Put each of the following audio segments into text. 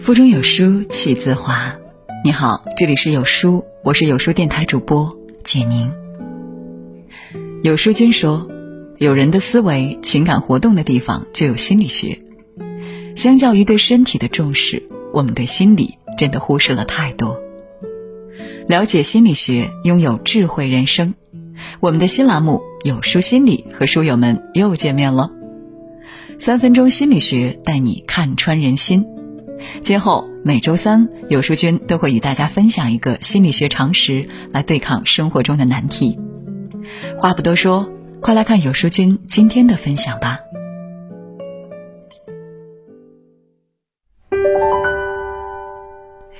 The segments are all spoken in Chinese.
腹中有书气自华。你好，这里是有书，我是有书电台主播简宁。有书君说，有人的思维、情感活动的地方就有心理学。相较于对身体的重视，我们对心理真的忽视了太多。了解心理学，拥有智慧人生。我们的新栏目《有书心理》和书友们又见面了。三分钟心理学带你看穿人心。今后每周三，有书君都会与大家分享一个心理学常识，来对抗生活中的难题。话不多说，快来看有书君今天的分享吧。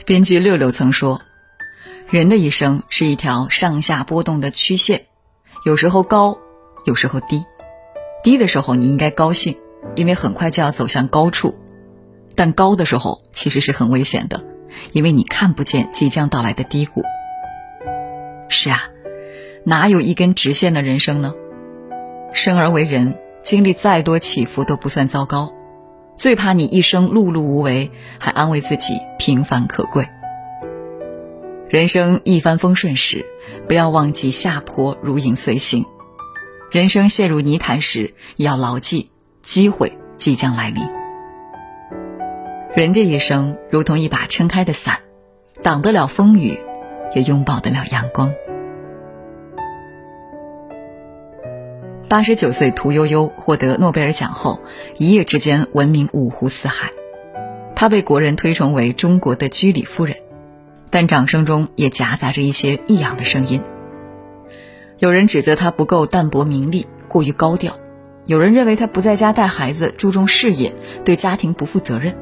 编剧六六曾说：“人的一生是一条上下波动的曲线，有时候高，有时候低。低的时候你应该高兴，因为很快就要走向高处。”但高的时候其实是很危险的，因为你看不见即将到来的低谷。是啊，哪有一根直线的人生呢？生而为人，经历再多起伏都不算糟糕，最怕你一生碌碌无为，还安慰自己平凡可贵。人生一帆风顺时，不要忘记下坡如影随形；人生陷入泥潭时，也要牢记机会即将来临。人这一生如同一把撑开的伞，挡得了风雨，也拥抱得了阳光。八十九岁屠呦呦获得诺贝尔奖后，一夜之间闻名五湖四海。她被国人推崇为中国的居里夫人，但掌声中也夹杂着一些异样的声音。有人指责她不够淡泊名利，过于高调；有人认为他不在家带孩子，注重事业，对家庭不负责任。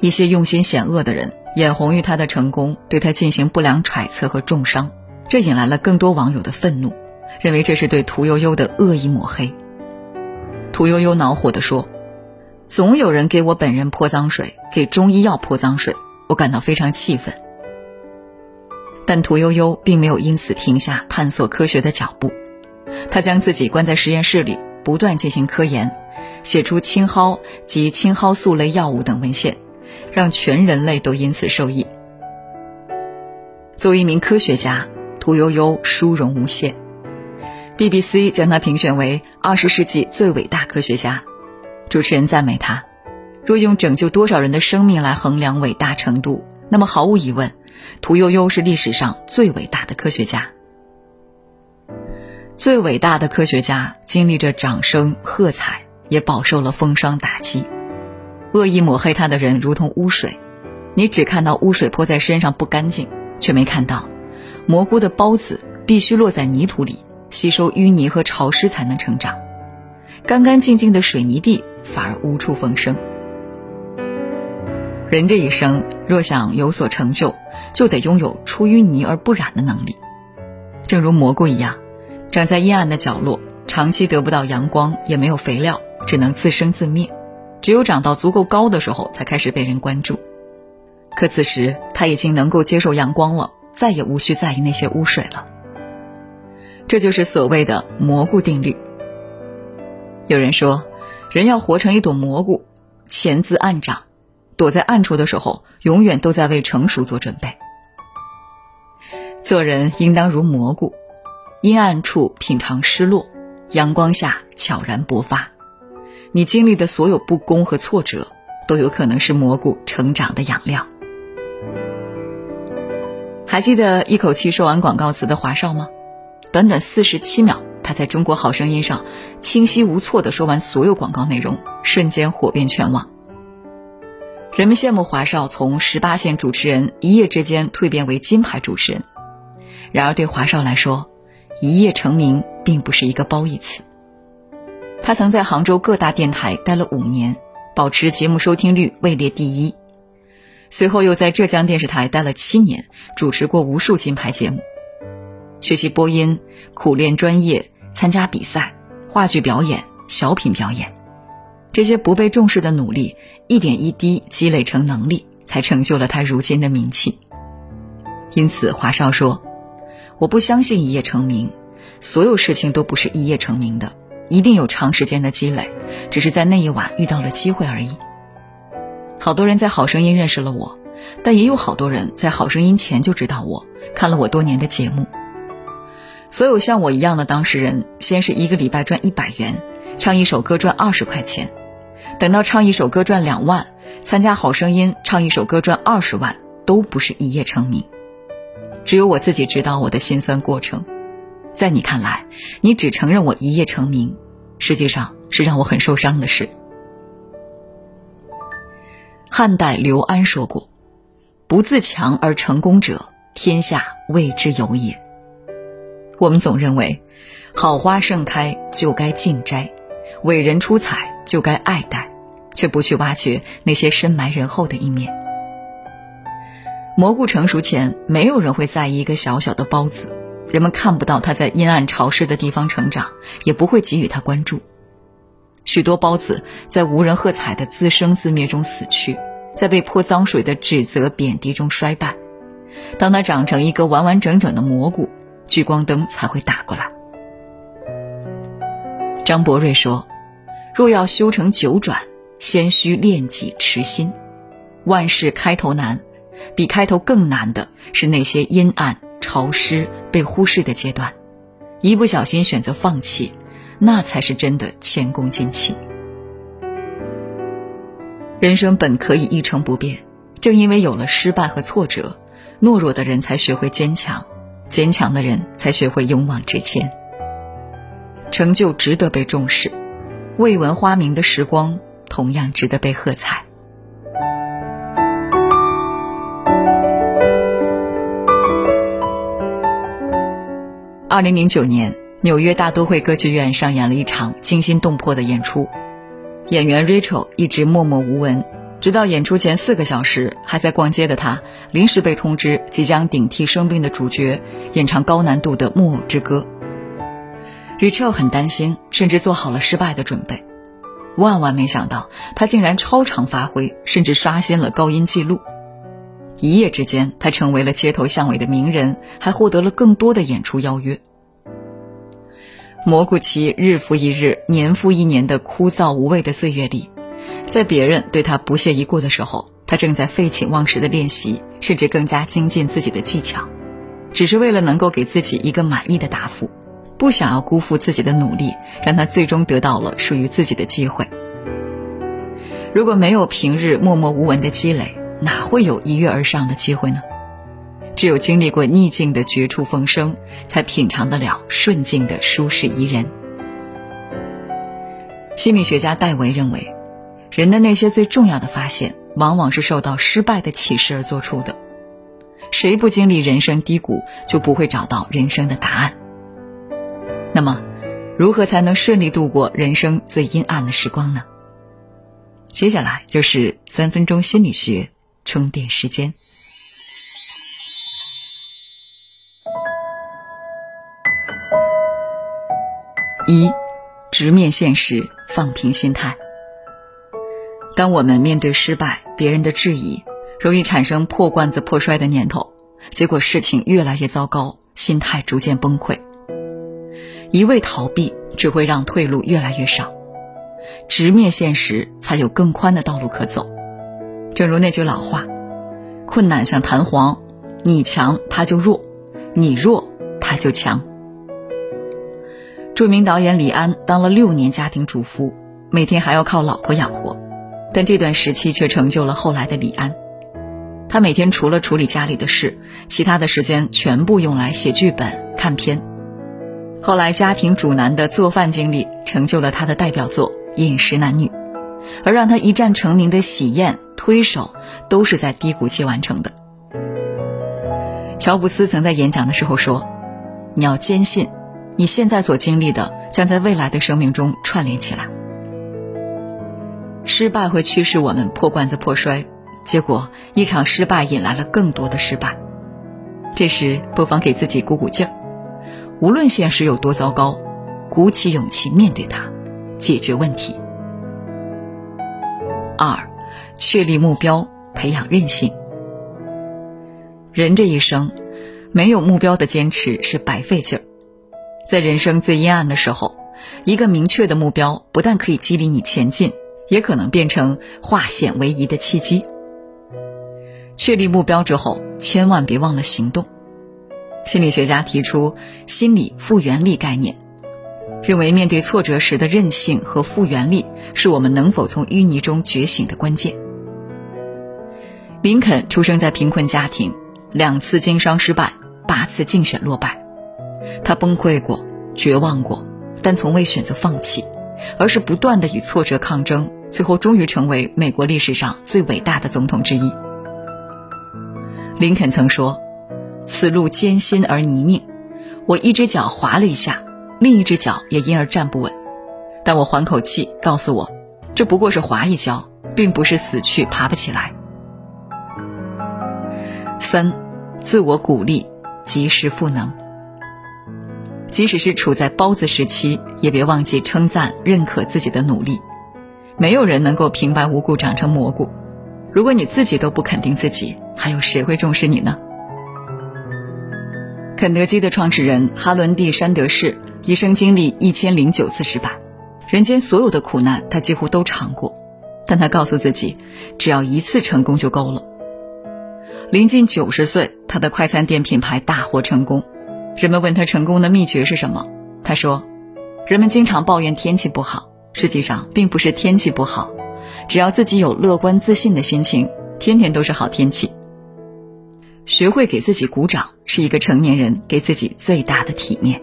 一些用心险恶的人眼红于他的成功，对他进行不良揣测和重伤，这引来了更多网友的愤怒，认为这是对屠呦呦的恶意抹黑。屠呦呦恼火地说：“总有人给我本人泼脏水，给中医药泼脏水，我感到非常气愤。”但屠呦呦并没有因此停下探索科学的脚步，她将自己关在实验室里，不断进行科研，写出青蒿及青蒿素类药物等文献。让全人类都因此受益。作为一名科学家，屠呦呦殊荣无限。BBC 将她评选为二十世纪最伟大科学家。主持人赞美她：若用拯救多少人的生命来衡量伟大程度，那么毫无疑问，屠呦呦是历史上最伟大的科学家。最伟大的科学家经历着掌声喝彩，也饱受了风霜打击。恶意抹黑他的人如同污水，你只看到污水泼在身上不干净，却没看到蘑菇的孢子必须落在泥土里吸收淤泥和潮湿才能成长，干干净净的水泥地反而无处逢生。人这一生若想有所成就，就得拥有出淤泥而不染的能力，正如蘑菇一样，长在阴暗的角落，长期得不到阳光，也没有肥料，只能自生自灭。只有长到足够高的时候，才开始被人关注。可此时他已经能够接受阳光了，再也无需在意那些污水了。这就是所谓的蘑菇定律。有人说，人要活成一朵蘑菇，潜滋暗长，躲在暗处的时候，永远都在为成熟做准备。做人应当如蘑菇，阴暗处品尝失落，阳光下悄然勃发。你经历的所有不公和挫折，都有可能是蘑菇成长的养料。还记得一口气说完广告词的华少吗？短短四十七秒，他在中国好声音上清晰无错的说完所有广告内容，瞬间火遍全网。人们羡慕华少从十八线主持人一夜之间蜕变为金牌主持人，然而对华少来说，一夜成名并不是一个褒义词。他曾在杭州各大电台待了五年，保持节目收听率位列第一。随后又在浙江电视台待了七年，主持过无数金牌节目。学习播音，苦练专业，参加比赛，话剧表演，小品表演，这些不被重视的努力，一点一滴积累成能力，才成就了他如今的名气。因此，华少说：“我不相信一夜成名，所有事情都不是一夜成名的。”一定有长时间的积累，只是在那一晚遇到了机会而已。好多人在《好声音》认识了我，但也有好多人在《好声音》前就知道我，看了我多年的节目。所有像我一样的当事人，先是一个礼拜赚一百元，唱一首歌赚二十块钱，等到唱一首歌赚两万，参加《好声音》唱一首歌赚二十万，都不是一夜成名。只有我自己知道我的辛酸过程。在你看来，你只承认我一夜成名，实际上是让我很受伤的事。汉代刘安说过：“不自强而成功者，天下未之有也。”我们总认为，好花盛开就该尽摘，伟人出彩就该爱戴，却不去挖掘那些深埋人后的一面。蘑菇成熟前，没有人会在意一个小小的孢子。人们看不到它在阴暗潮湿的地方成长，也不会给予它关注。许多孢子在无人喝彩的自生自灭中死去，在被泼脏水的指责贬低中衰败。当它长成一个完完整整的蘑菇，聚光灯才会打过来。张伯瑞说：“若要修成九转，先需练己持心。万事开头难，比开头更难的是那些阴暗。”潮湿被忽视的阶段，一不小心选择放弃，那才是真的前功尽弃。人生本可以一成不变，正因为有了失败和挫折，懦弱的人才学会坚强，坚强的人才学会勇往直前。成就值得被重视，未闻花名的时光同样值得被喝彩。二零零九年，纽约大都会歌剧院上演了一场惊心动魄的演出。演员 Rachel 一直默默无闻，直到演出前四个小时，还在逛街的她临时被通知即将顶替生病的主角演唱高难度的《木偶之歌》。Rachel 很担心，甚至做好了失败的准备。万万没想到，她竟然超常发挥，甚至刷新了高音记录。一夜之间，他成为了街头巷尾的名人，还获得了更多的演出邀约。蘑菇期日复一日、年复一年的枯燥无味的岁月里，在别人对他不屑一顾的时候，他正在废寝忘食的练习，甚至更加精进自己的技巧，只是为了能够给自己一个满意的答复，不想要辜负自己的努力，让他最终得到了属于自己的机会。如果没有平日默默无闻的积累，哪会有一跃而上的机会呢？只有经历过逆境的绝处逢生，才品尝得了顺境的舒适宜人。心理学家戴维认为，人的那些最重要的发现，往往是受到失败的启示而做出的。谁不经历人生低谷，就不会找到人生的答案。那么，如何才能顺利度过人生最阴暗的时光呢？接下来就是三分钟心理学。充电时间。一，直面现实，放平心态。当我们面对失败、别人的质疑，容易产生破罐子破摔的念头，结果事情越来越糟糕，心态逐渐崩溃。一味逃避只会让退路越来越少，直面现实，才有更宽的道路可走。正如那句老话：“困难像弹簧，你强他就弱，你弱他就强。”著名导演李安当了六年家庭主妇，每天还要靠老婆养活，但这段时期却成就了后来的李安。他每天除了处理家里的事，其他的时间全部用来写剧本、看片。后来家庭主男的做饭经历，成就了他的代表作《饮食男女》，而让他一战成名的《喜宴》。推手都是在低谷期完成的。乔布斯曾在演讲的时候说：“你要坚信，你现在所经历的将在未来的生命中串联起来。失败会驱使我们破罐子破摔，结果一场失败引来了更多的失败。这时不妨给自己鼓鼓劲儿，无论现实有多糟糕，鼓起勇气面对它，解决问题。”二。确立目标，培养韧性。人这一生，没有目标的坚持是白费劲儿。在人生最阴暗的时候，一个明确的目标不但可以激励你前进，也可能变成化险为夷的契机。确立目标之后，千万别忘了行动。心理学家提出心理复原力概念，认为面对挫折时的韧性和复原力是我们能否从淤泥中觉醒的关键。林肯出生在贫困家庭，两次经商失败，八次竞选落败，他崩溃过，绝望过，但从未选择放弃，而是不断的与挫折抗争，最后终于成为美国历史上最伟大的总统之一。林肯曾说。此路艰辛而泥泞，我一只脚滑了一下，另一只脚也因而站不稳。但我缓口气，告诉我，这不过是滑一跤，并不是死去爬不起来。三，自我鼓励，及时赋能。即使是处在包子时期，也别忘记称赞、认可自己的努力。没有人能够平白无故长成蘑菇。如果你自己都不肯定自己，还有谁会重视你呢？肯德基的创始人哈伦蒂·山德士一生经历一千零九次失败，人间所有的苦难他几乎都尝过，但他告诉自己，只要一次成功就够了。临近九十岁，他的快餐店品牌大获成功。人们问他成功的秘诀是什么，他说：“人们经常抱怨天气不好，实际上并不是天气不好，只要自己有乐观自信的心情，天天都是好天气。”学会给自己鼓掌，是一个成年人给自己最大的体面。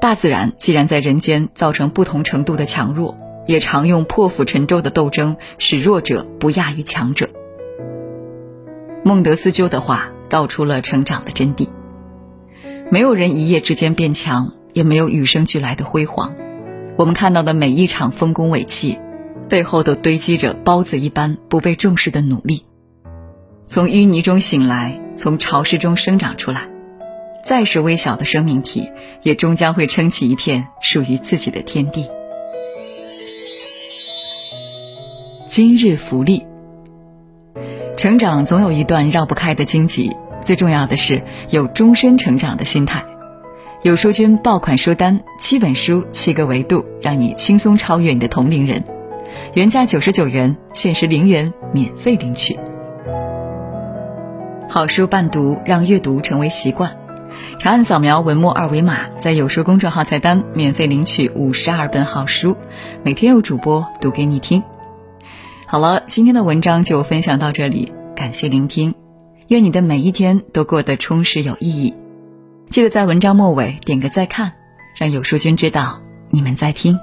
大自然既然在人间造成不同程度的强弱，也常用破釜沉舟的斗争使弱者不亚于强者。孟德斯鸠的话道出了成长的真谛：没有人一夜之间变强，也没有与生俱来的辉煌。我们看到的每一场丰功伟绩，背后都堆积着包子一般不被重视的努力。从淤泥中醒来，从潮湿中生长出来，再是微小的生命体，也终将会撑起一片属于自己的天地。今日福利，成长总有一段绕不开的荆棘，最重要的是有终身成长的心态。有书君爆款书单，七本书，七个维度，让你轻松超越你的同龄人。原价九十九元，限时零元，免费领取。好书伴读，让阅读成为习惯。长按扫描文末二维码，在有书公众号菜单免费领取五十二本好书，每天有主播读给你听。好了，今天的文章就分享到这里，感谢聆听。愿你的每一天都过得充实有意义。记得在文章末尾点个再看，让有书君知道你们在听。